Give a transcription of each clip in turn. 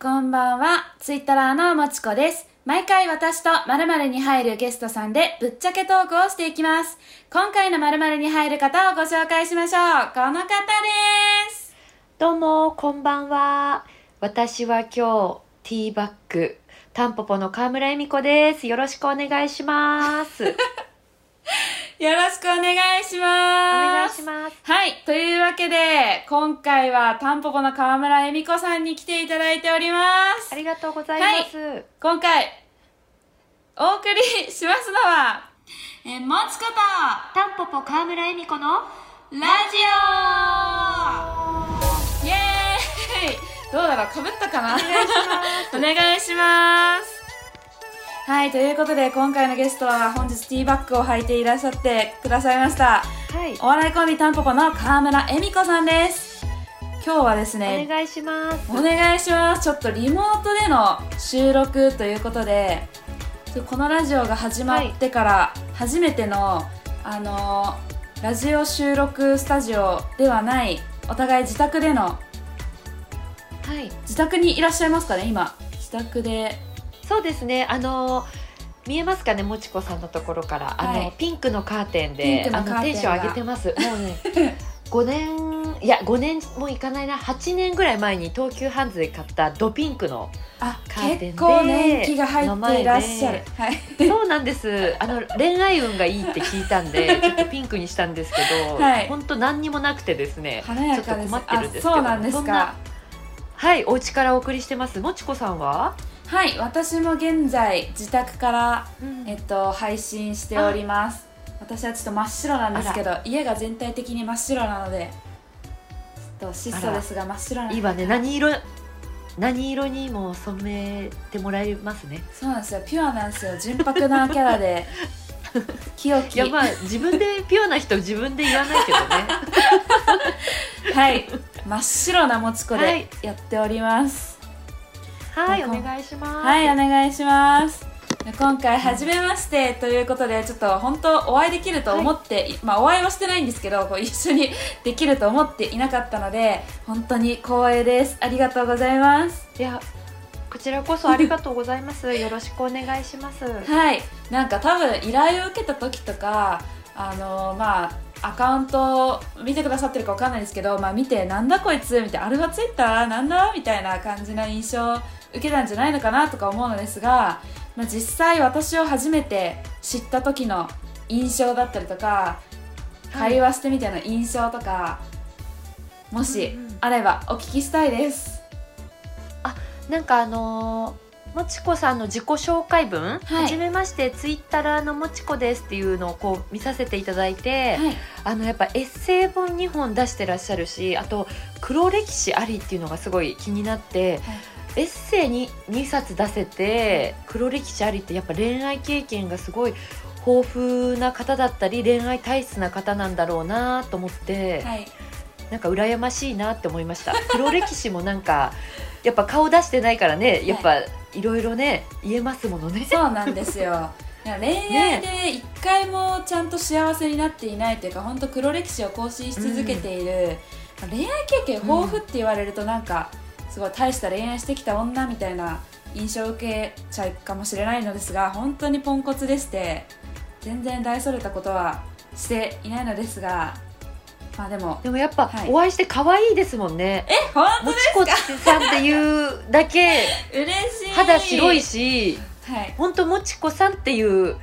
こんばんは。ツイッターのもちこです。毎回私と〇〇に入るゲストさんでぶっちゃけトークをしていきます。今回の〇〇に入る方をご紹介しましょう。この方です。どうも、こんばんは。私は今日、ティーバッグ、タンポポの川村恵美子です。よろしくお願いします。およろしくお願いします。願いします。はい。というわけで、今回はタンポポの川村恵美子さんに来ていただいておりますあ。りがとうございます。今回、お送りしますのは、えー、もちこと、タンポポ川村恵美子のラジオイエーイどうだろう？かぶったかな？お願いします お願いしますはい、ということで今回のゲストは本日ティーバッグを履いていらっしゃってくださいました。はい。お笑いコンビタンポポの川村恵美子さんです。今日はですおね、願いします。お願いします。ちょっとリモートでの収録ということで、このラジオが始まってから初めての、あのーラジオ収録スタジオではない、お互い自宅での、はい。自宅にいらっしゃいますかね、今。自宅で。そうですね。あの見えますかね、もちこさんのところから、あはいのピンクのカーテンで、あクのテンション上げてます。もうね、五年いや五年もいかないな、八年ぐらい前に東急ハンズで買ったドピンクのあ、カーテンで結構年季が入っていらっしゃる。はい。そうなんです。あの恋愛運がいいって聞いたんで、ちょっとピンクにしたんですけど、はい本当何にもなくてですね。ちょっと困ってるんですけど、あそうなんですか。はい、お家からお送りしてます。もちこさんは？はい、私も現在自宅からえっと、配信しております。私はちょっと真っ白なんですけど家が全体的に真っ白なのでちょっと質素ですが真っ白ないいわね。何色何色にも染めてもらえますね。そうなんですよ。ピュアなんですよ。純白なキャラで。清き。いやまあ自分で ピュアな人自分で言わないけどね。はい。真っ白なもちこではい。やっております。はい、おなんか願いします。はい、お願いします今回初めましてということでちょっと本当お会いできると思って、まあお会いはしてないんですけどこう一緒にできると思っていなかったので本当に光栄ですありがとうございますいや、こちらこそありがとうございます。よろしくお願いします。はいなんか多分依頼を受けた時とかあのまあアカウントを見てくださってるかわかんないですけど、まあ、見てなんだこいつみたいなアルファツイッター？なんだみたいな感じな印象を受けたんじゃないのかなとか思うのですが、まあ、実際私を初めて知った時の印象だったりとかはい。会話してみての印象とか、もしうんうん。あればお聞きしたいです。なんかあのーもちこさんの自己紹介文、はい。はじめましてツイッターのもちこですっていうのをこう見させていただいて、はい、あのやっぱエッセイ本2本出してらっしゃるしあと黒歴史ありっていうのがすごい気になって、エッセイに2冊出せて黒歴史ありってやっぱ恋愛経験がすごい豊富な方だったり恋愛体質な方なんだろうなと思って、はい。なんか羨ましいなって思いました。黒歴史もなんかやっぱ顔出してないからねやっぱいろいろね言えますものね。そうなんですよ。恋愛で一回もちゃんと幸せになっていないというか本当黒歴史を更新し続けている、恋愛経験豊富って言われるとなんかすごい大した恋愛してきた女みたいな印象を受けちゃうかもしれないのですが本当にポンコツでして全然大それたことはしていないのですがまあでもでもやっぱはい。お会いして可愛いですもんね、え本もちこさんっていうだけ当嬉しい。肌白いしはい。本当もちこさんっていう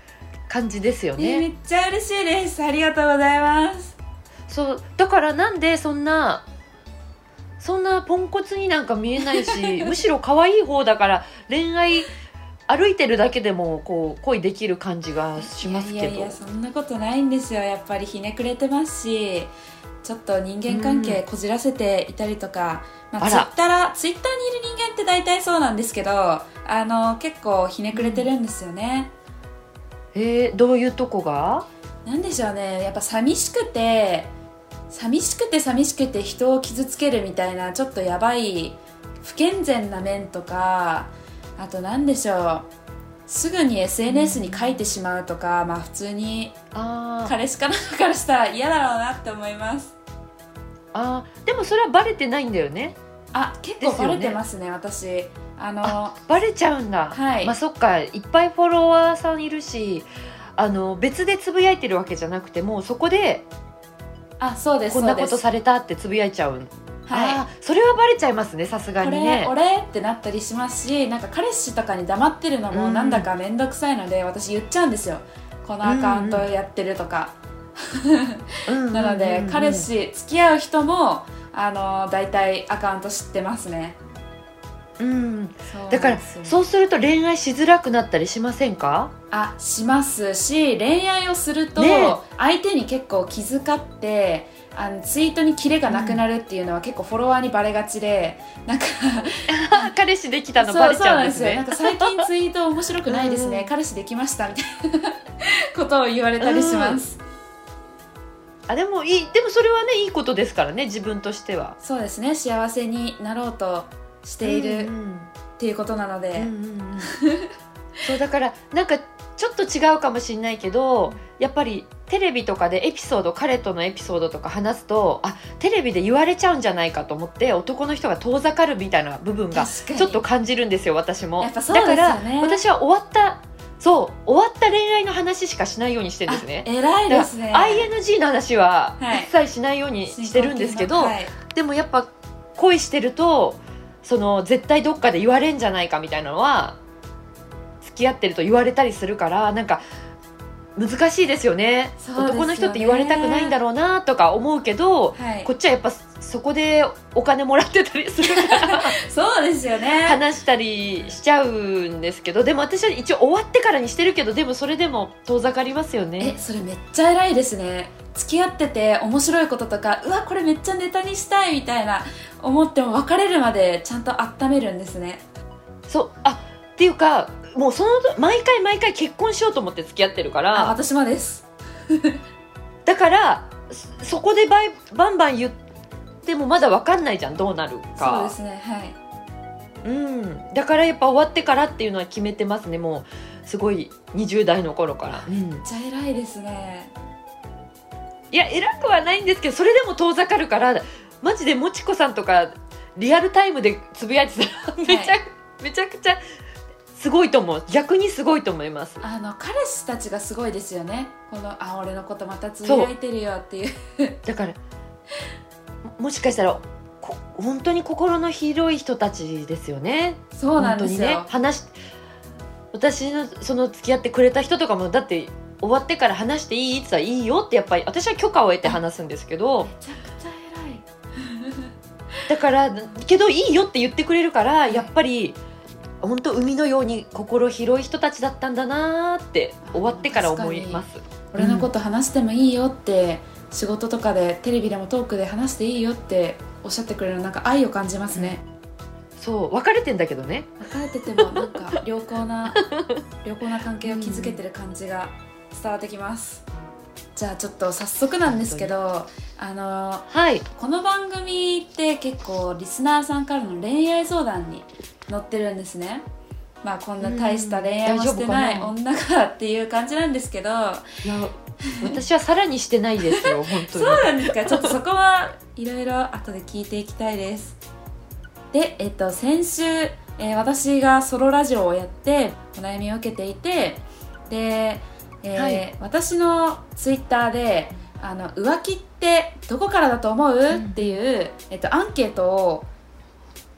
感じですよね。えめっちゃ嬉しいです。ありがとうございます。そうだからなんでそんなそんなポンコツになんか見えないし むしろ可愛い方だから恋愛歩いてるだけでもこう恋できる感じがしますけど。いやいやそんなことないんですよ。やっぱりひねくれてますしちょっと人間関係こじらせていたりとか、まあ、ツイッターツイッターにいる人間って大体そうなんですけどあの結構ひねくれてるんですよね、えー、どういうとこが？なんでしょうね。やっぱ寂しくて寂しくて寂しくて人を傷つけるみたいなちょっとやばい不健全な面とかあと何でしょう。すぐに SNS に書いてしまうとか、まあ普通に彼氏かなんかからしたら嫌だろうなって思います。あー。でもそれはバレてないんだよね。あ結構バレてますね私。あのバレちゃうんだ、はい。まあそっか。いっぱいフォロワーさんいるしあの別でつぶやいてるわけじゃなくてもうそこであそうです。こんなことされたってつぶやいちゃうんはい。それはバレちゃいますねさすがこれ、にね俺ってなったりしますしなんか彼氏とかに黙ってるのもうん。なんだか面倒くさいので、私言っちゃうんですよ。このアカウントやってるとか、うんなので、うんうんうん。彼氏付き合う人もあの大体アカウント知ってますね。うん。だからそうすると恋愛しづらくなったりしませんか？あしますし恋愛をすると、ね。相手に結構気遣ってあのツイートにキレがなくなるっていうのは結構フォロワーにバレがちでなんか 彼氏できたのバレちそうなんですねなんか最近ツイート面白くないですね、うん。彼氏できましたみたいなことを言われたりします、あでもいいでもそれはねいいことですからね自分としては。そうですね。幸せになろうとしているうんうん。っていうことなので、うんうんうん。そうだからなんかちょっと違うかもしれないけどやっぱりテレビとかでエピソード彼とのエピソードとか話すとあテレビで言われちゃうんじゃないかと思って男の人が遠ざかるみたいな部分がちょっと感じるんですよ私も。ね。だから私は終わったそう終わった恋愛の話しかしないようにしてるんですね。あ偉いですね。ING の話ははい。一切しないようにしてるんですけど、はい。でもやっぱ恋してるとその絶対どっかで言われんじゃないかみたいなのは付き合ってると言われたりするからなんか難しいですよね。ね。男の人って言われたくないんだろうなとか思うけど、はい。こっちはやっぱそこでお金もらってたりするから そうですよね。話したりしちゃうんですけどでも私は一応終わってからにしてるけどでもそれでも遠ざかりますよえねそれめっちゃ偉いですね。付き合ってて面白いこととかうわこれめっちゃネタにしたいみたいな思っても別れるまでちゃんと温めるんですね。そう。あっていうかもうその毎回毎回結婚しようと思って付き合ってるかあら私もです。だからそそこでバイバンバン言ってもまだ分かんないじゃんどうなるそうかですねはい。うん、だからやっぱ終わってからっていうのは決めてますねもうすごい20代の頃から、うん。めっちゃ偉いですね。いや偉くはないんですけどそれでも遠ざかるからマジでもちこさんとかリアルタイムでつぶやいてたらめちゃ、めちゃくちゃすごいと思う。逆にすごいと思います。あの彼氏たちがすごいですよね。このあ俺のことまたつぶやいてるよっていう。だからももしかしたらこ本当に心の広い人たちですよね。そうなんですよ、本当にね。話し私のその付き合ってくれた人とかもだって終わってから話していいって言ったらいいよってやっぱり私は許可を得て話すんですけど。めちゃくちゃ偉い。だからけどいいよって言ってくれるからやっぱり本当海のように心広い人たちだったんだなーって終わってから思います。俺のこと話してもいいよって仕事とかでテレビでもトークで話していいよっておっしゃってくれるのなんか愛を感じますね、そう別れてんだけどね。別れててもなんか良好な 良好な関係を築けてる感じが伝わってきます、じゃあちょっと早速なんですけどあのはい。この番組って結構リスナーさんからの恋愛相談に載ってるんですね。まあこんな大した恋愛もしてないうん女がっていう感じなんですけど。いや私はさらにしてないですよ 本当そうになんですか？ちょっとそこはいろいろ後で聞いていきたいです。でえっと先週、えー私がソロラジオをやってお悩みを受けていてで、えーはい。私のツイッターであの浮気ってどこからだと思う、んっていう、えっと、アンケートを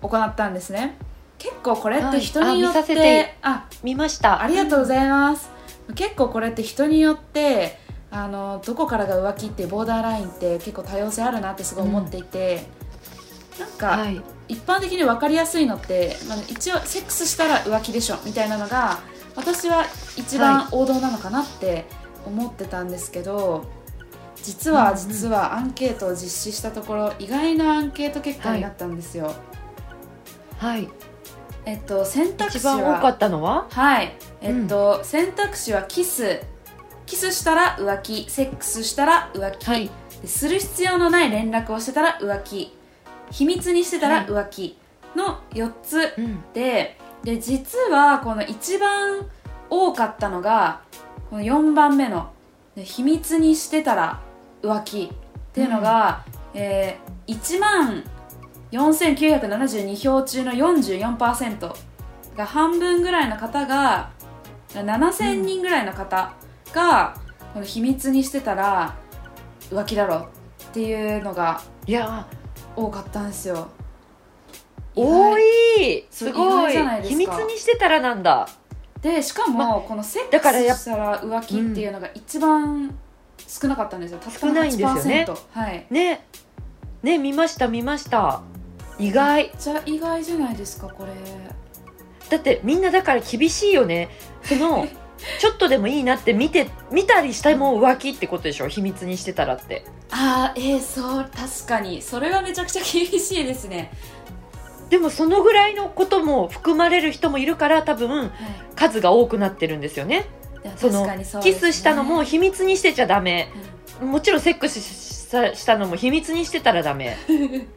行ったんですね結構これって人によって、はいあ見させてあ見ました。ありがとうございます、結構これって人によってあのどこからが浮気っていうボーダーラインって結構多様性あるなってすごい思っていて、なんか、はい。一般的に分かりやすいのって、まあ、一応セックスしたら浮気でしょみたいなのが私は一番王道なのかなって思ってたんですけど、実はうんうん実はアンケートを実施したところ意外なアンケート結果になったんですよ。はいえっと選択一肢は番多かったのは？はい。えっと、選択肢はキス。キスしたら浮気。セックスしたら浮気、はい。でする必要のない連絡をしてたら浮気。秘密にしてたら浮気。の4つうん。でで実はこの一番多かったのがこの4番目の。で秘密にしてたら浮気。っていうのが、えー1万4972票中の44%が半分ぐらいの方が7000人ぐらいの方が、この秘密にしてたら浮気だろっていうのがいや。多かったんですよ。多い。すごい。秘密にしてたらなんだ。でしかも、このセッだからやっクスしたら浮気っていうのが一番少なかったんですよ。たったの少ないんですよね。8%はい。ね。ね見ました見ました意外。ゃ意外じゃないですかこれ。だってみんなだから厳しいよね。その ちょっとでもいいなって見て見たりしたも浮気ってことでしょ？秘密にしてたらって。あーえー、そう確かに。それはめちゃくちゃ厳しいですね、でもそのぐらいのことも含まれる人もいるから多分はい。数が多くなってるんですよね。そのね。キスしたのも秘密にしてちゃダメ。もちろんセックスしたしたのも秘密にしてたらダメ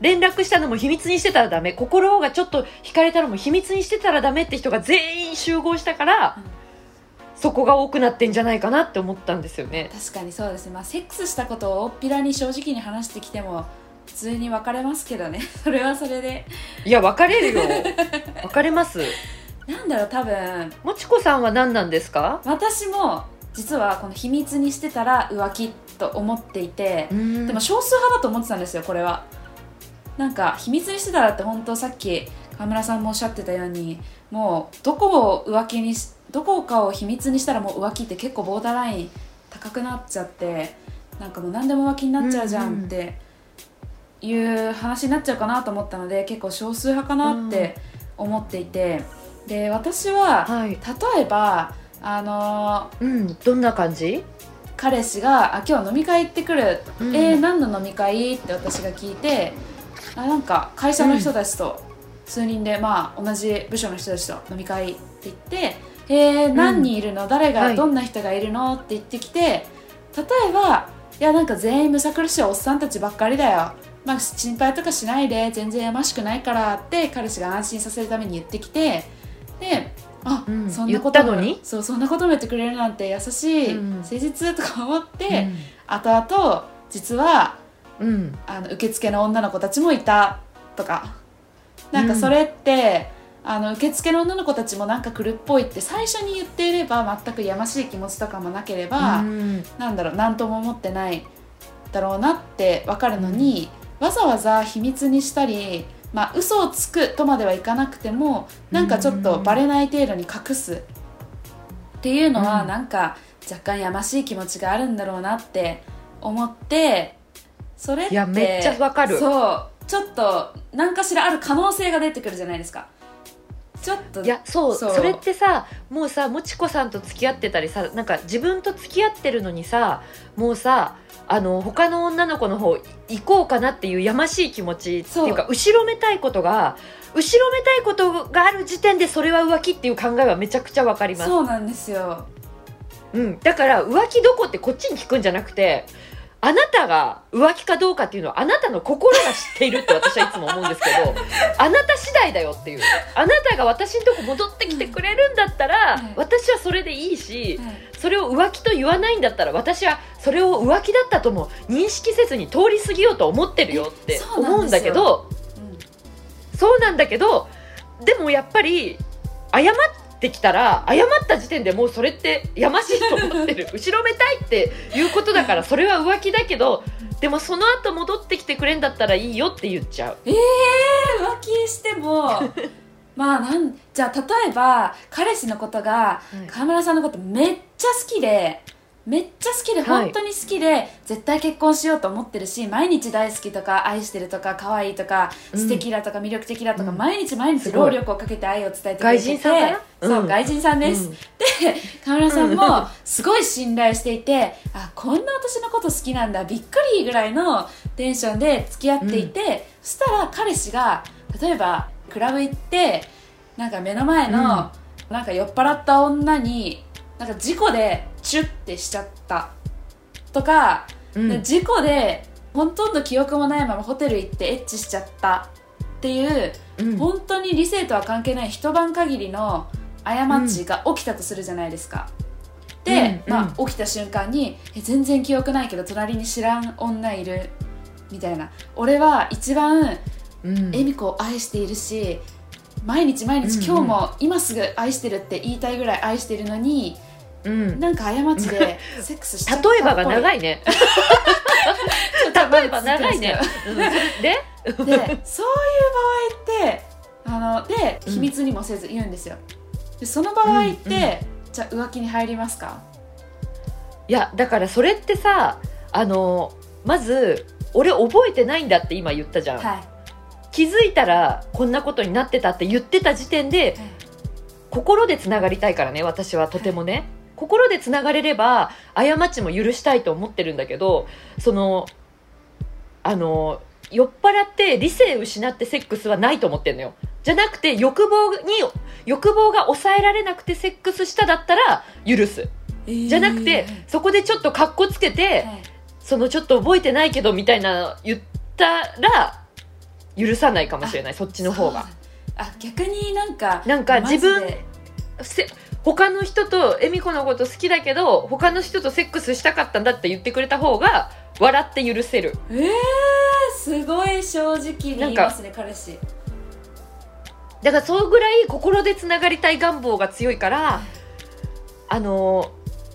連絡したのも秘密にしてたらダメ。心がちょっと惹かれたのも秘密にしてたらダメって人が全員集合したから、うん。そこが多くなってんじゃないかなって思ったんですよね。確かにそうですね。まあセックスしたことを大っぴらに正直に話してきても普通に別れますけどね。それはそれで。いや別れるよ。別れます。なんだろう多分。もちこさんは何なんですか？私も実はこの秘密にしてたら浮気と思っていて、ででも少数派だと思ってたんですよこれはなんか秘密にしてたらって本当さっき河村さんもおっしゃってたようにもうどこを浮気にしどこかを秘密にしたらもう浮気って結構ボーダーライン高くなっちゃってなんかもう何でも浮気になっちゃうじゃんっていう話になっちゃうかなと思ったので結構少数派かなって思っていてで私ははい。例えばあのうんどんな感じ？彼氏が「あ今日飲み会行ってくる」うん。えー、何の飲み会?」って私が聞いてあなんか会社の人たちと数人で、まあ同じ部署の人たちと飲み会って言って「えー、何人いるの、誰が、はい。どんな人がいるの?」って言ってきて例えば「いやなんか全員むさ苦しいおっさんたちばっかりだよ」まあ、心配とかしないで全然やましくないからって彼氏が安心させるために言ってきてであ、うん。そんなことそうそんなことも言ってくれるなんて優しい、うん。誠実とか思って、後々実はうん、うんあの受付の女の子たちもいたとか。なんかそれって、あの受付の女の子たちもなんか来るっぽいって最初に言っていれば全くやましい気持ちとかもなければ、うん。なんだろう何とも思ってないだろうなって分かるのに、わざわざ秘密にしたり、まあ嘘をつくとまではいかなくてもなんかちょっとバレない程度に隠す。っていうのは、うん。なんか若干やましい気持ちがあるんだろうなって思ってそれっていやめっちゃわかる。そう。ちょっと何かしらある可能性が出てくるじゃないですか。ちょっといやそうそう。それってさもうさもちこさんと付き合ってたりさなんか自分と付き合ってるのにさもうさあの他の女の子の方行こうかなっていうやましい気持ちっていうか後ろめたいことが後ろめたいことがある時点でそれは浮気っていう考えはめちゃくちゃわかります。そうなんですよ。うん、だから浮気どこってこっちに聞くんじゃなくてあなたが浮気かどうかっていうのはあなたの心が知っているって私はいつも思うんですけど あなた次第だよっていう。あなたが私のとこ戻ってきてくれるんだったら、うん私はそれでいいしはい。それを浮気と言わないんだったら私はそれを浮気だったとも認識せずに通り過ぎようと思ってるよって思うんだけどうん。そうなんだけどでもやっぱり謝ってきたら謝った時点でもうそれってやましいと思ってる。後ろめたいっていうことだからそれは浮気だけどでもその後戻ってきてくれんだったらいいよって言っちゃう。えー、浮気しても まあなんじゃあ例えば彼氏のことがい。川村さんのことめっちゃ好きでめっちゃ好きではい。本当に好きで、絶対結婚しようと思ってるし毎日大好きとか愛してるとか可愛いとかうん。素敵だとか魅力的だとか、うん。毎日毎日労力をかけて愛を伝えてくれてて外人さんそう、うん。外人さんです、うん。川村さんもすごい信頼していてあこんな私のこと好きなんだびっくりぐらいのテンションで付き合っていて、そしたら彼氏が例えばクラブ行ってなんか目の前の、なんか酔っ払った女になんか事故でチュッてしちゃったとか、うん。で事故でほとんど記憶もないままホテル行ってエッチしちゃったっていううん。本当に理性とは関係ない一晩限りの過ちが起きたとするじゃないですか。で、うんまあ、起きた瞬間にえ全然記憶ないけど隣に知らん女いるみたいな。俺は一番うん。恵美子を愛しているし毎日毎日うんうん。今日も今すぐ愛してるって言いたいぐらい愛してるのに、うん。なんか過ちでセックスしちゃった例えばが長いね。例えば長いね、うん。で？でそういう場合ってあのでうん。秘密にもせず言うんですよ。でその場合って、うんうんじゃあ浮気に入りますか？いやだからそれってさあのまず俺覚えてないんだって今言ったじゃん、はい。気づいたらこんなことになってたって言ってた時点で心でつながりたいからね私はとてもね、心でつながれれば過ちも許したいと思ってるんだけどそのあの酔っ払って理性失ってセックスはないと思ってんのよ。じゃなくて欲望に欲望が抑えられなくてセックスしただったら許す。じゃなくて、そこでちょっとカッコつけて、はい。そのちょっと覚えてないけどみたいなの言ったら許さないかもしれない。そっちの方が。あ逆になんかなんか自分せ他の人と恵美子のこと好きだけど他の人とセックスしたかったんだって言ってくれた方が笑って許せる。えー、すごい正直に言いますね彼氏。だからそのぐらい心でつながりたい願望が強いからあの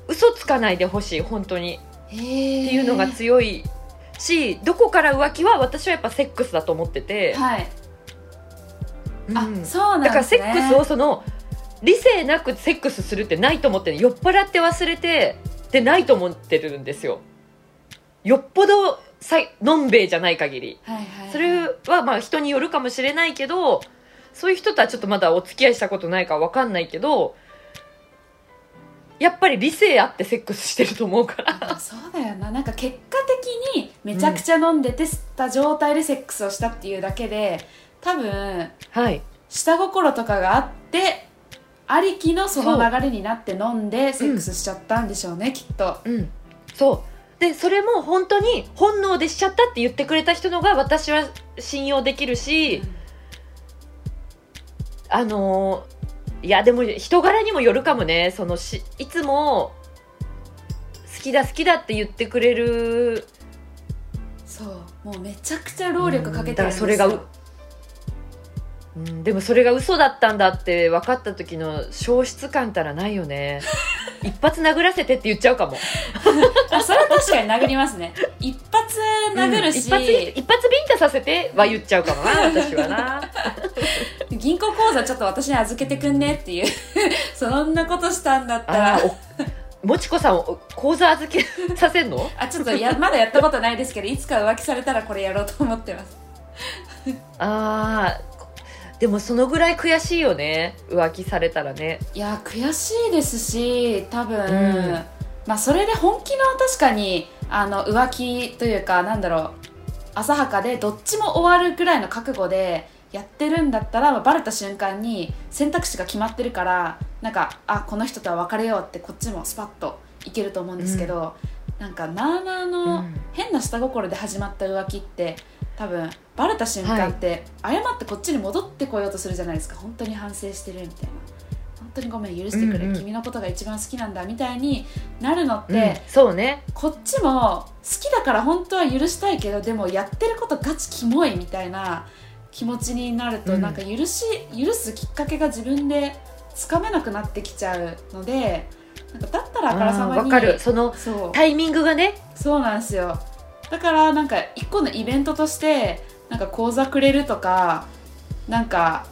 嘘つかないでほしい本当に。ってっていうのが強いしどこから浮気は私はやっぱセックスだと思ってて、はい、うん。あそうなんだからセックスをその理性なくセックスするってないと思ってる酔っ払って忘れてってないと思ってるんですよ。よっぽどさのんべいじゃない限り。はいはいはい。それはまあ人によるかもしれないけどそういう人とはちょっとまだお付き合いしたことないから分かんないけどやっぱり理性あってセックスしてると思うから。あそうだよな。なんか結果的にめちゃくちゃ飲んでて吸った状態でセックスをしたっていうだけで多分はい。下心とかがあってありきのその流れになって飲んでセックスしちゃったんでしょうね、きっと。うんそう。でそれも本当に本能でしちゃったって言ってくれた人のが私は信用できるし、あのーいやでも人柄にもよるかもね。そのしいつも好きだ好きだって言ってくれる。そう。もうめちゃくちゃ労力かけてるんですよ。うん。だからそれがううん、でもそれが嘘だったんだって分かった時の消失感たらないよね。一発殴らせてって言っちゃうかも。あそれは確かに殴りますね。一発殴るし、うん一発一発ビンタさせては言っちゃうかもな私はな。銀行口座ちょっと私に預けてくんねっていう。そんなことしたんだったら。もちこさんお口座預けさせんの？あちょっとやまだやったことないですけどいつか浮気されたらこれやろうと思ってます。あーでもそのぐらい悔しいよね。浮気されたらね。いや悔しいですし多分、うん。まあそれで本気の確かにあの浮気というかなんだろう浅はかでどっちも終わるぐらいの覚悟でやってるんだったら、まあ、バレた瞬間に選択肢が決まってるからなんかあこの人とは別れようってこっちもスパッといけると思うんですけど、なんかなあなあの、うん。変な下心で始まった浮気って多分バレた瞬間って、謝ってこっちに戻ってこようとするじゃないですか。本当に反省してるみたいな。本当にごめん許してくれ、うんうん。君のことが一番好きなんだみたいになるのって、うん。そうね。こっちも好きだから本当は許したいけどでもやってることガチキモいみたいな気持ちになると、うん。なんか許し許すきっかけが自分でつかめなくなってきちゃうのでなんかだったらあからさまにかる。そのタイミングがね。そうなんですよだからなんか一個のイベントとしてなんか講座くれるとかなんか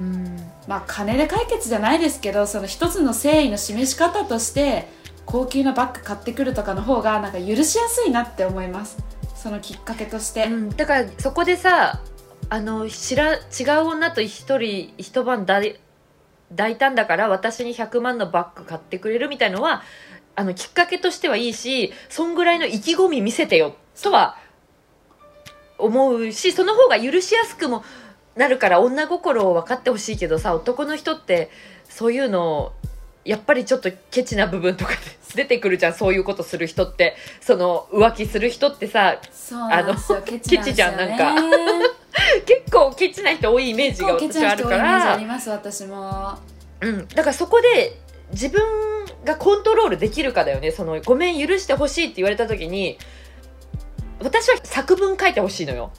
うん。まあ金で解決じゃないですけどその一つの誠意の示し方として高級なバッグ買ってくるとかの方がなんか許しやすいなって思います。そのきっかけとして、うん、だからそこでさあの知ら違う女と一人一晩抱い抱いたんだから私に100万のバッグ買ってくれるみたいのはあのきっかけとしてはいいしそんぐらいの意気込み見せてよとは思うしその方が許しやすくもなるから女心を分かってほしいけどさ男の人ってそういうのやっぱりちょっとケチな部分とかで出てくるじゃん。そういうことする人って。その浮気する人ってさあのケチね、ケチじゃんなん 結構ケチな人多いイメージが私はあるかな人多いイメージあらります私も。うん、だからそこで自分がコントロールできるかだよね。そのごめん許してほしいって言われた時に私は作文書いてほしいのよ。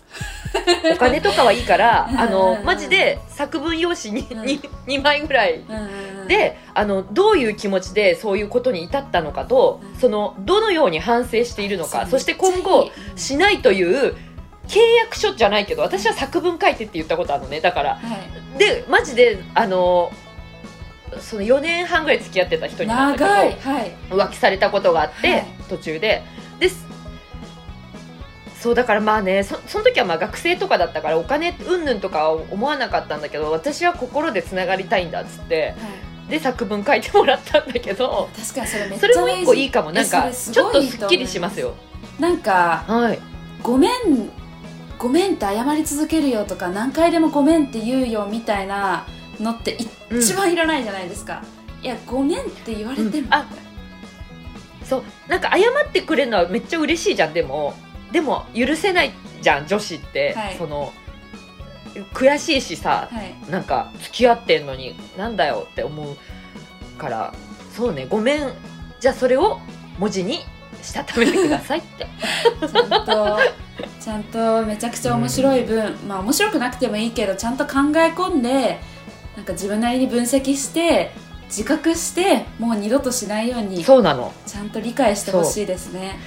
お金とかはいいからあのマジで作文用紙に、うん。2, 枚ぐらい。であのどういう気持ちでそういうことに至ったのかと、うん。そのどのように反省しているのかそして今後しないという契約書じゃないけど私は作文書いてって言ったことあるのね。だからはい。でマジであのその4年半ぐらい付き合ってた人に長いはい。浮気されたことがあって、はい。途中で。ですそうだからまあねそその時はまあ学生とかだったからお金うんぬんとかは思わなかったんだけど私は心でつながりたいんだっつってはい。で作文書いてもらったんだけど確かにそれめっちゃそれも一個いいかもなんかちょっとすっきりしますよ。なんかはい。ごめんごめんって謝り続けるよとか何回でもごめんって言うよみたいなのってうん一番いらないじゃないですか、いやごめんって言われても、そう。なんか謝ってくれるのはめっちゃ嬉しいじゃんでも。でも許せないじゃん女子って、はい。その悔しいしさはい。なんか付き合ってんのになんだよって思うから。そうねごめん。じゃあそれを文字にしたためてくださいって。ちゃんとちゃんとめちゃくちゃ面白い分、まあ面白くなくてもいいけどちゃんと考え込んでなんか自分なりに分析して自覚してもう二度としないようにそうなの。ちゃんと理解してほしいですね。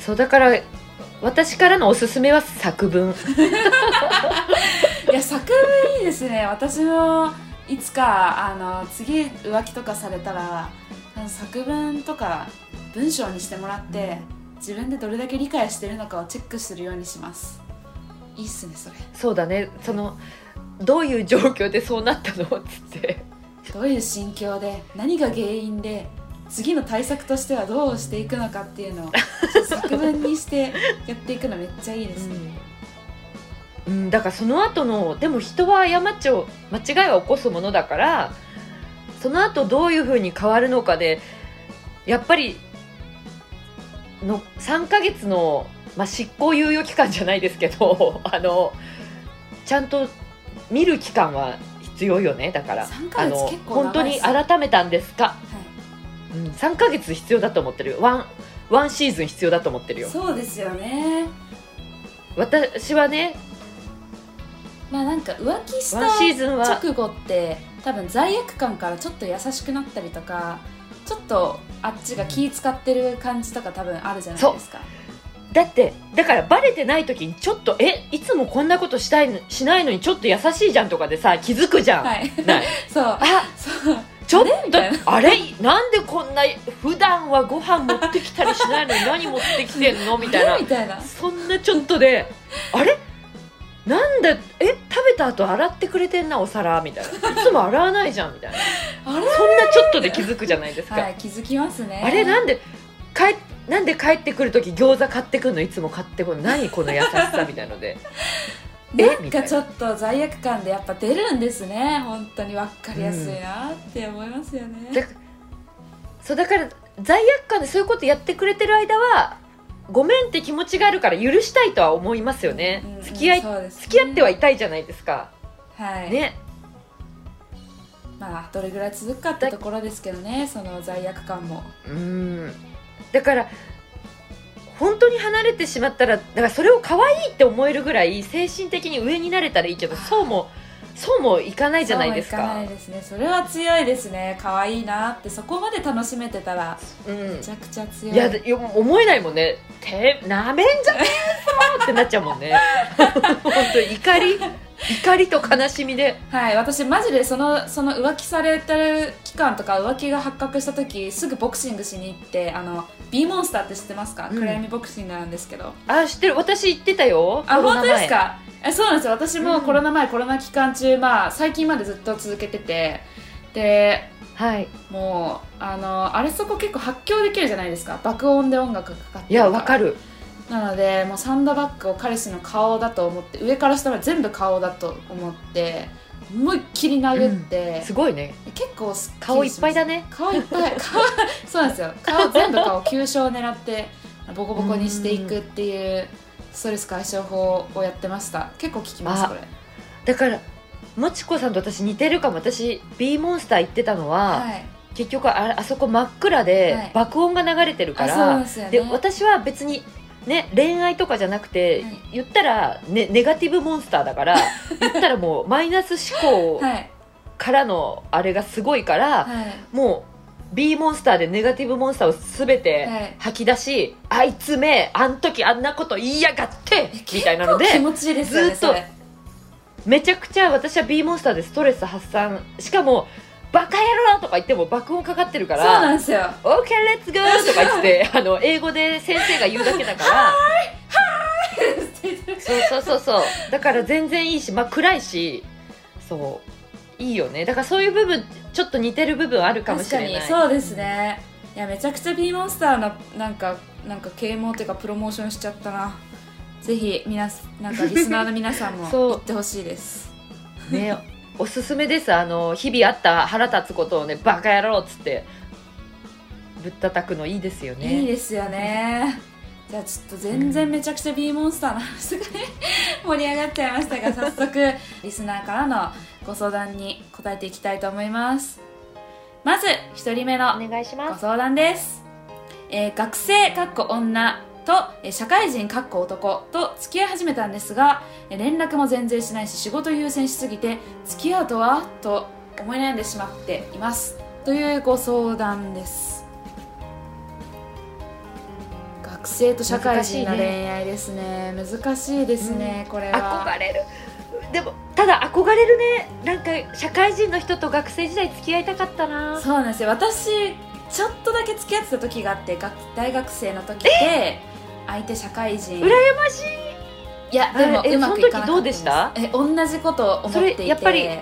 そう。だから私からのおすすめは作文。いや作文いいですね。私もいつかあの次浮気とかされたら作文とか文章にしてもらって自分でどれだけ理解してるのかをチェックするようにします。いいっすねそれ。そうだね。そのどういう状況でそうなったの？っつって。どういう心境で何が原因で次の対策としてはどうしていくのかっていうのを作文にしてやっていくのめっちゃいいですね、うん、だからその後のでも人は過ちを間違いは起こすものだからその後どういうふうに変わるのかでやっぱりの3ヶ月の、まあ、執行猶予期間じゃないですけど あのちゃんと見る期間は必要よね。だから3ヶあの月結構本当に改めたんですか、はい。うん、3ヶ月必要だと思ってるよ。ワンワンシーズン必要だと思ってるよ。そうですよね。私はねまあなんか浮気したワンシーズンは直後って多分罪悪感からちょっと優しくなったりとかちょっとあっちが気使ってる感じとか多分あるじゃないですかだってだからバレてない時にちょっとえいつもこんなことしたいのしないのにちょっと優しいじゃんとかでさ気づくじゃん、はい。ない。そう。あそう。ちょっとあれ？な。あれ？なんでこんな普段はご飯持ってきたりしないのに何持ってきてんの？みたいな。あれみたいな？そんなちょっとで あれ？なんだえ食べた後洗ってくれてんなお皿？みたいな。いつも洗わないじゃんみたいな。そんなちょっとで気づくじゃないですか、はい気づきますね。あれ？なんで帰なんで帰ってくる時餃子買ってくるの？いつも買ってくるの？何この優しさみたいので。え？なんかちょっと罪悪感でやっぱ出るんですね。本当に分かりやすいなって思いますよね、だそうだから罪悪感でそういうことやってくれてる間はごめんって気持ちがあるから許したいとは思いますよね、うんうん付き合い、ね。付き合ってはいたいじゃないですか。はい、ね。まあどれぐらい続くかってところですけどねその罪悪感も。うんだから本当に離れてしまったらだからそれを可愛いって思えるぐらい精神的に上になれたらいいけどそうもそうもいかないじゃないですか。そうもいかないですね。それは強いですね。可愛いなって。そこまで楽しめてたらうん。めちゃくちゃ強い。いや思えないもんね。てなめんじゃねえぞってなっちゃうもんね。本当に怒り怒りと悲しみで。はい私マジでそのその浮気されてる期間とか浮気が発覚した時すぐボクシングしに行ってあの B モンスターって知ってますか、うん。暗闇ボクシングなんですけど。あ知ってる。私言ってたよ。あ本当ですか？えそうなんですよ。私もうん。コロナ前、コロナ期間中まあ最近までずっと続けてて。ではい。もうあのあれそこ結構発狂できるじゃないですか。爆音で音楽がかかっていやわかるなのでもうサンドバッグを彼氏の顔だと思って上から下まで全部顔だと思って思いっきり殴って、すごいね。結構顔いっぱいだね。顔いっぱい。顔そうなんですよ。顔全部顔急所を狙ってボコボコにしていくっていうストレス解消法をやってました。結構効きますあこれ。だからもちこさんと私似てるかも。私 B モンスター行ってたのは、はい。結局ああそこ真っ暗で、はい。爆音が流れてるかあそうらですよね。で私は別にね恋愛とかじゃなくて、はい。言ったら、ね、ネガティブモンスターだから 言ったらもうマイナス思考はい。からのあれがすごいから、はい。もう B モンスターでネガティブモンスターを全てはい。吐き出し、あいつめあん時あんなこと言いやがってみたいなので気持ちいいですよねずっとめちゃくちゃ私は B モンスターでストレス発散。しかも「バカ野郎!」とか言っても爆音かかってるかそうなんらですよ「OK レッツゴー!」とか言って あの英語で先生が言うだけだから。そうそうそうそう。だから全然いいしまあ暗いしそういいよね。だからそういう部分ちょっと似てる部分あるかもしれない。にそうですね。いやめちゃくちゃ B モンスターのなんかなんか啓蒙っていうかプロモーションしちゃったな。ぜひ皆すなんかリスナーの皆さんも そう。言ってほしいです。ねおすすめです。あの日々あった腹立つことをねバカ野郎っつってぶったたくのいいですよね。いいですよね。じゃあちょっと全然めちゃくちゃ B モンスターの話がね 盛り上がっちゃいましたが早速リスナーからのご相談に答えていきたいと思います。まず1人目のお願いします。ご相談です、えー学生かっこ女と、えー社会人かっこ男と付き合い始めたんですがえー連絡も全然しないし仕事優先しすぎて付き合うとは？と思い悩んでしまっています。というご相談です。学生と社会人の恋愛ですね。難しいですね、これは。憧れる。でもただ憧れるね。なんか社会人の人と学生時代付き合いたかったな。そうなんですよ。私ちょっとだけ付き合ってた時があって学大学生の時で相手社会人。羨ましい。いやでもえうまくいかなかったその時どうでした？え同じことを思っていて。やっぱりはい。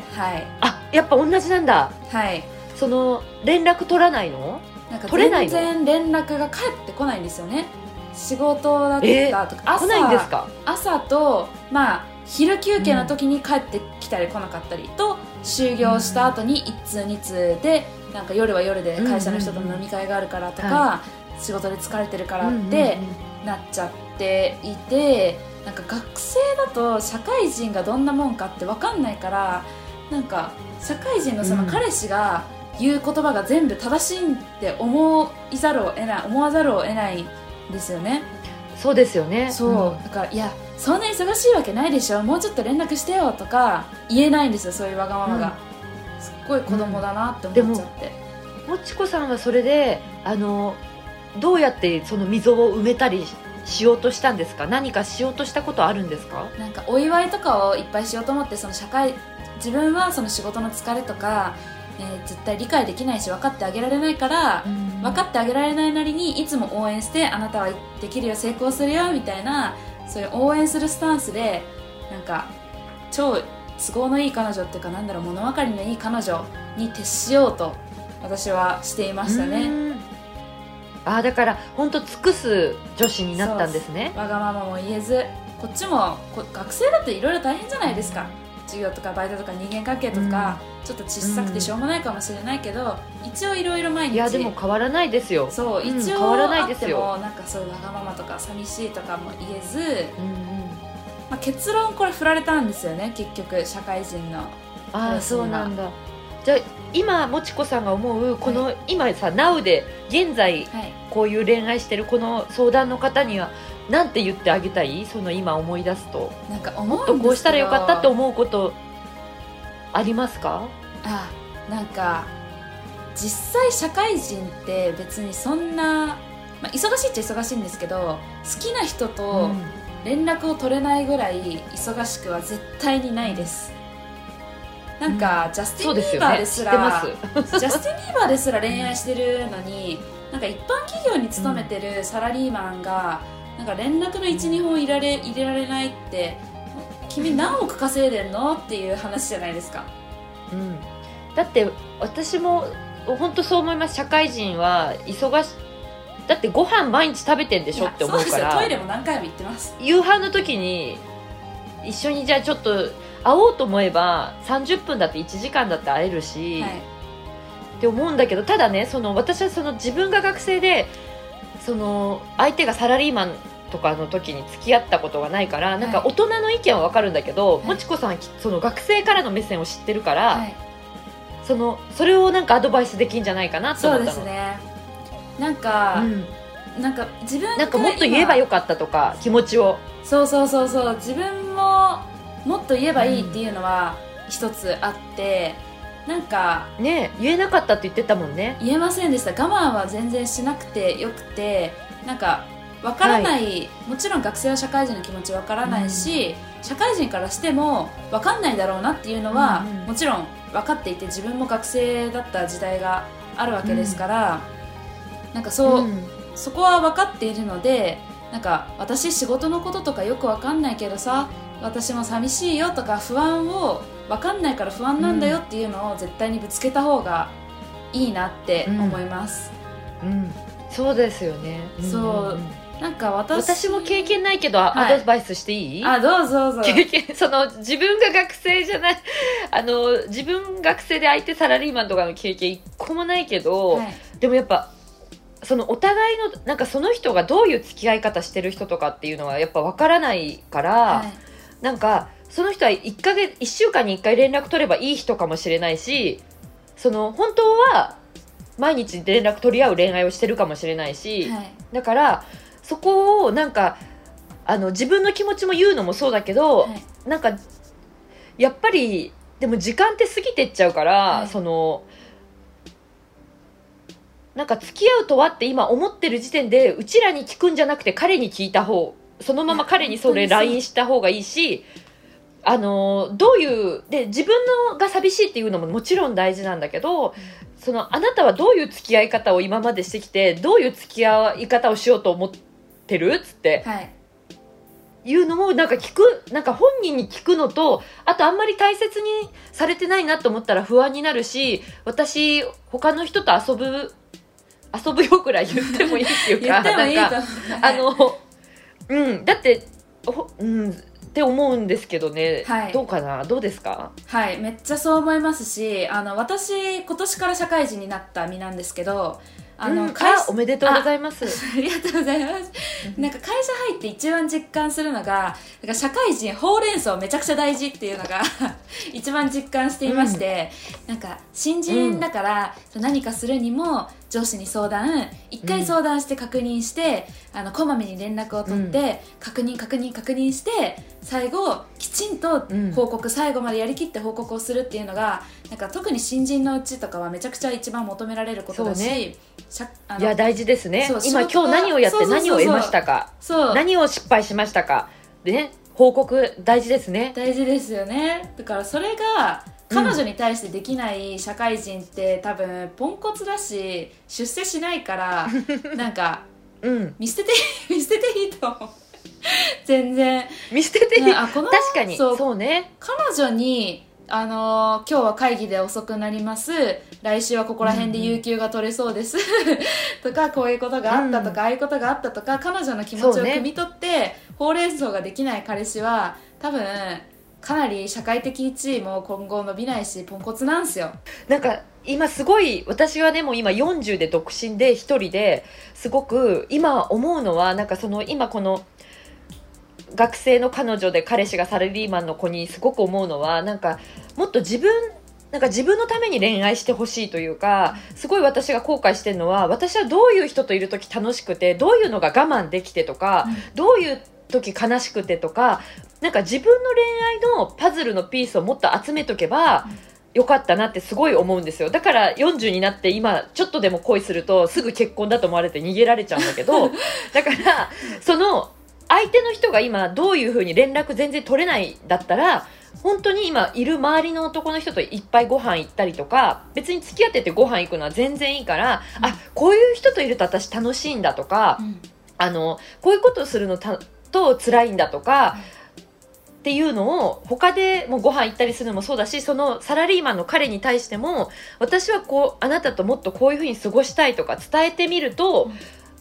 あやっぱ同じなんだ。はい。その連絡取らないの？なんか取れないの？全然連絡が返ってこないんですよね。仕事だったとか、朝来ないんですか？朝とまあ昼休憩の時に帰ってきたり来なかったりと就業した後に一通二通でなんか夜は夜で会社の人との飲み会があるからとか、は仕事で疲れてるからっうんてうんうんなっちゃっていてなんか学生だと社会人がどんなもんかって分かんないからなんか社会人のそのうん。彼氏が言う言葉が全部正しいって思いざるを得ない思わざるを得ないんですよね。そうですよね。そう、ん。だからいやそんな忙しいわけないでしょ。もうちょっと連絡してよとか言えないんですよそういうわがままが、すっごい子供だなって思っちゃって、もちこさんはそれであのどうやってその溝を埋めたりしようとしたんですか？何かしようとしたことあるんですか？なんかお祝いとかをいっぱいしようと思ってその社会自分はその仕事の疲れとか、えー絶対理解できないし分かってあげられないから、分かってあげられないなりにいつも応援してあなたはできるよ成功するよみたいなそういう応援するスタンスでなんか超都合のいい彼女っていうかなんだろう物分かりのいい彼女に徹しようと私はしていましたね。うんああだから本当尽くす女子になったんですね。わがままも言えずこっちもこ学生だっていろいろ大変じゃないですか。授業とかバイトとか人間関係とか、ちょっと小さくてしょうもないかもしれないけど、一応いろいろ毎日いやでも変わらないですよ。そううん一応変わらないですよ。もなんかそういうわがままとか寂しいとかも言えず、うんうん。まあ、結論これ振られたんですよね結局社会人のああクそうなんだじゃあ今もちこさんが思うこの、今さ NOW で現在はい。こういう恋愛してるこの相談の方にはなんて言ってあげたい？その今思い出すと。なんか思うんですけど。とこうしたらよかったって思うことありますか？あなんか実際社会人って別にそんな、まあ、忙しいっちゃ忙しいんですけど好きな人と連絡を取れないぐらい忙しくは絶対にないですなんか、ジャスティン・ビーバーですらすジャスティン・ビーバーですら恋愛してるのになんか一般企業に勤めてるサラリーマンがなんか連絡の12本入れられ入れられないって君何億稼いでんのっていう話じゃないですか。うん、だって私も本当そう思います。社会人は忙しだってご飯毎日食べてんでしょって思ういやそうですよ。からトイレも何回も行ってます。夕飯の時に一緒にじゃあちょっと会おうと思えば30分だって1時間だって会えるし、はい。って思うんだけどただねその私はその自分が学生でその相手がサラリーマンとかの時に付き合ったことがないから、なんか大人の意見は分かるんだけど、い。もちこさんその学生からの目線を知ってるから、はい。そのそれをなんかアドバイスできんじゃないかなとそう思ったの。ですね。なんか、うん。なんか自分がなんかもっと言えばよかったとか気持ちを。そうそうそうそう。自分ももっと言えばいいっていうのは一つあって、なんかね言えなかったって言ってたもんね。言えませんでした。我慢は全然しなくてよくてなんかわからない、もちろん学生は社会人の気持ちわからないし、社会人からしてもわかんないだろうなっていうのは、うんうん。もちろん分かっていて自分も学生だった時代があるわけですから、なんかそう、ん。そこは分かっているのでなんか私仕事のこととかよく分かんないけどさ私も寂しいよとか不安を分かんないから不安なんだよっていうのを絶対にぶつけた方がいいなって思います、うん。そうですよね。そう。んなんか私私も経験ないけどはい。アドバイスしていい、あどうぞどうぞ。経験その自分が学生じゃない あの自分学生で相手サラリーマンとかの経験一個もないけど、はい。でもやっぱそのお互いのなんかその人がどういう付き合い方してる人とかっていうのはやっぱ分からないから、はいなんかその人は1ヶ月1週間に1回連絡取ればいい人かもしれないしその本当は毎日連絡取り合う恋愛をしてるかもしれないし、はい。だからそこをなんかあの自分の気持ちも言うのもそうだけど、はい。なんかやっぱりでも時間って過ぎてっちゃうから、はい。そのなんか付き合うとはって今思ってる時点でうちらに聞くんじゃなくて彼に聞いた方そのまま彼にそれ LINE した方がいいしあのどういうで自分のが寂しいっていうのももちろん大事なんだけど、そのあなたはどういう付き合い方を今までしてきてどういう付き合い方をしようと思ってるっつってはい。いうのもなんか聞くなんか本人に聞くのとあとあんまり大切にされてないなと思ったら不安になるし私他の人と遊ぶ遊ぶよくらい言ってもいいっていう言かなんかあのうんだってほうんって思うんですけどね、はい。どうかな？どうですか？はいめっちゃそう思いますしあの私今年から社会人になった身なんですけどあの、うん会あおめでとうございます。あ りがとうございます。なんか会社入って一番実感するのが、なんか社会人ほうれん草めちゃくちゃ大事っていうのが 一番実感していまして、なんか新人だから何かするにも上司に相談、一回相談して確認して、あのこまめに連絡を取って、確認確認確認して、最後きちんとうん。報告、最後までやりきって報告をするっていうのが、なんか特に新人のうちとかはめちゃくちゃ一番求められることだし、ね。しゃあのいや大事ですね。今今日何をやって何を得ましたか？そう。何を失敗しましたか？でね報告大事ですね。大事ですよね。だからそれが彼女に対してできない社会人って多分ポンコツだし出世しないから なんかうん。見捨てて 見捨てていいと思う。全然。見捨てていい、ねあこの確かに。そそううね。彼女にあのー今日は会議で遅くなります。来週はここら辺で有給が取れそうです、とかこういうことがあったとか、ああいうことがあったとか彼女の気持ちを汲み取って、ほうれん草ができない彼氏は多分かなり社会的地位も今後伸びないしポンコツなんですよ。なんか今すごい私はでも今40で独身で一人ですごく今思うのはなんかその今この学生の彼女で彼氏がサラリーマンの子にすごく思うのはなんかもっと自分なんか自分のために恋愛してほしいというかすごい私が後悔してるのは私はどういう人といる時楽しくてどういうのが我慢できてとか、どういう時悲しくてとかなんか自分の恋愛のパズルのピースをもっと集めとけば、よかったなってすごい思うんですよ。だから40になって今ちょっとでも恋するとすぐ結婚だと思われて逃げられちゃうんだけど だからその相手の人が今どういうふうに連絡全然取れないだったら本当に今いる周りの男の人といっぱいご飯行ったりとか別に付き合っててご飯行くのは全然いいから、うん。あこういう人といると私楽しいんだとか、うん。あのこういうことをするのたと辛いんだとか、っていうのを他でもうご飯行ったりするのもそうだしそのサラリーマンの彼に対しても私はこうあなたともっとこういうふうに過ごしたいとか伝えてみると、うん。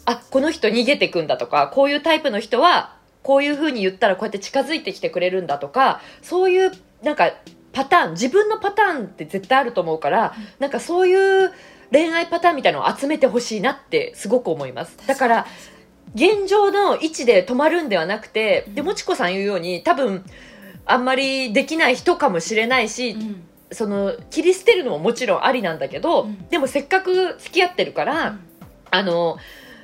あこの人逃げてくんだとかこういうタイプの人はこういうふうに言ったらこうやって近づいてきてくれるんだとかそういうなんかパターン自分のパターンって絶対あると思うから、うん。なんかそういう恋愛パターンみたいなのを集めてほしいなってすごく思います。だから現状の位置で止まるんではなくてでもちこさん言うように多分あんまりできない人かもしれないし、うん。その切り捨てるのももちろんありなんだけど、うん。でもせっかく付き合ってるから、あの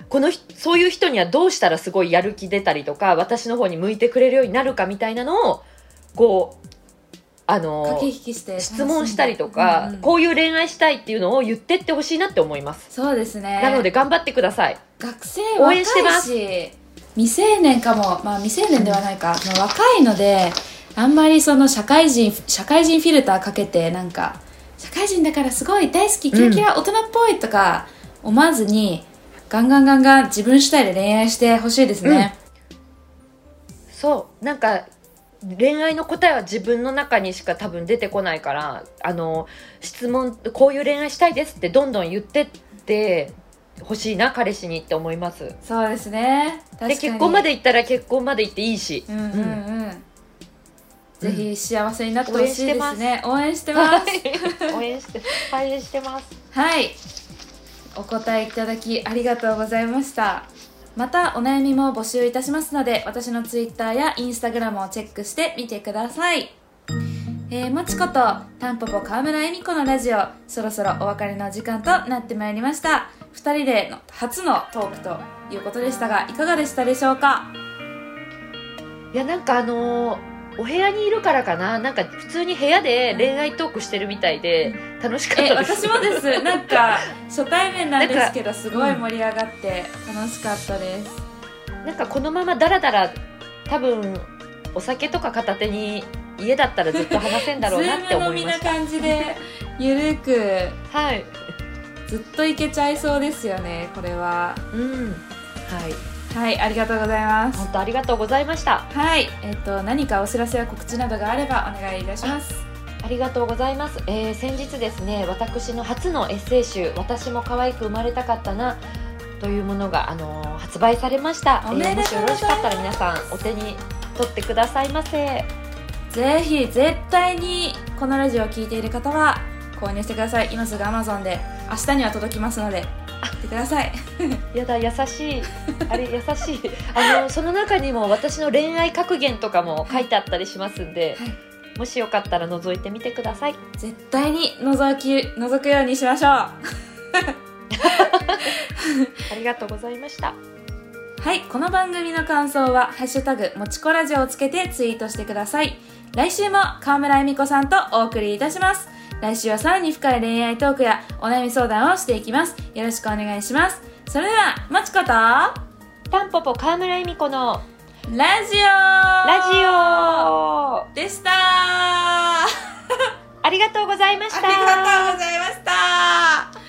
この人そういう人にはどうしたらすごいやる気出たりとか私の方に向いてくれるようになるかみたいなのをこうあの駆け引きして質問したりとか、うんうんこういう恋愛したいっていうのを言ってってほしいなって思います、そうですね。なので頑張ってください。学生応援してます。し未成年かも。まあ未成年ではないか、まあ若いのであんまりその社会人社会人フィルターかけてなんか社会人だからすごい大好きキラキラ大人っぽいとか思わずに、ガンガンガンガン自分主体で恋愛してほしいですね、そう。なんか恋愛の答えは自分の中にしか多分出てこないからあの質問こういう恋愛したいですってどんどん言ってってほしいな彼氏にって思います。そうですね。確かに。で結婚まで行ったら結婚まで行っていいし、うんうんうん、ぜひ幸せになってほしいですね。応援してます。応援して 応援してます。はい。お答えいただきありがとうございましたまたお悩みも募集いたしますので私の Twitter や Instagram をチェックしてみてください。えー、もちことたんぽぽ川村恵美子のラジオそろそろお別れの時間となってまいりました。2人での初のトークということでしたがいかがでしたでしょうか？いやなんかあのーお部屋にいるからかな。なんか普通に部屋で恋愛トークしてるみたいで楽しかっえたです。私もです。なんか初対面なんですけどすごい盛り上がって楽しかったです。なんかこのままダラダラ多分お酒とか片手に家だったらずっと話せんだろうなって思いましズーム飲みな感じでゆるくたはい。ずっといけちゃいそうですよねこれは。うん。はいはいありがとうございます。本当ありがとうございました。はいえっ、と何かお知らせや告知などがあればお願いいたします。ありがとうございます、えー先日ですね私の初のエッセイ集「私も可愛く生まれたかったな」というものが、あのー発売されました。おめでとうございます。もしよろしかったら皆さんお手に取ってくださいませ。ぜひ絶対にこのラジオを聞いている方は購入してください。今すぐ Amazon で明日には届きますので買ってください。やだ優しい。あれ優しい。あのその中にも私の恋愛格言とかも書いてあったりしますんで、はい。もしよかったら覗いてみてください。絶対に覗き覗くようにしましょう。ありがとうございました。はい、この番組の感想は、ハッシュタグ、もちこラジオをつけてツイートしてください。来週も川村恵美子さんとお送りいたします。来週はさらに深い恋愛トークやお悩み相談をしていきます。よろしくお願いします。それでは、もちこと、ラタンポポ川村恵美子のジオラジオでした ありがとうございましたありがとうございました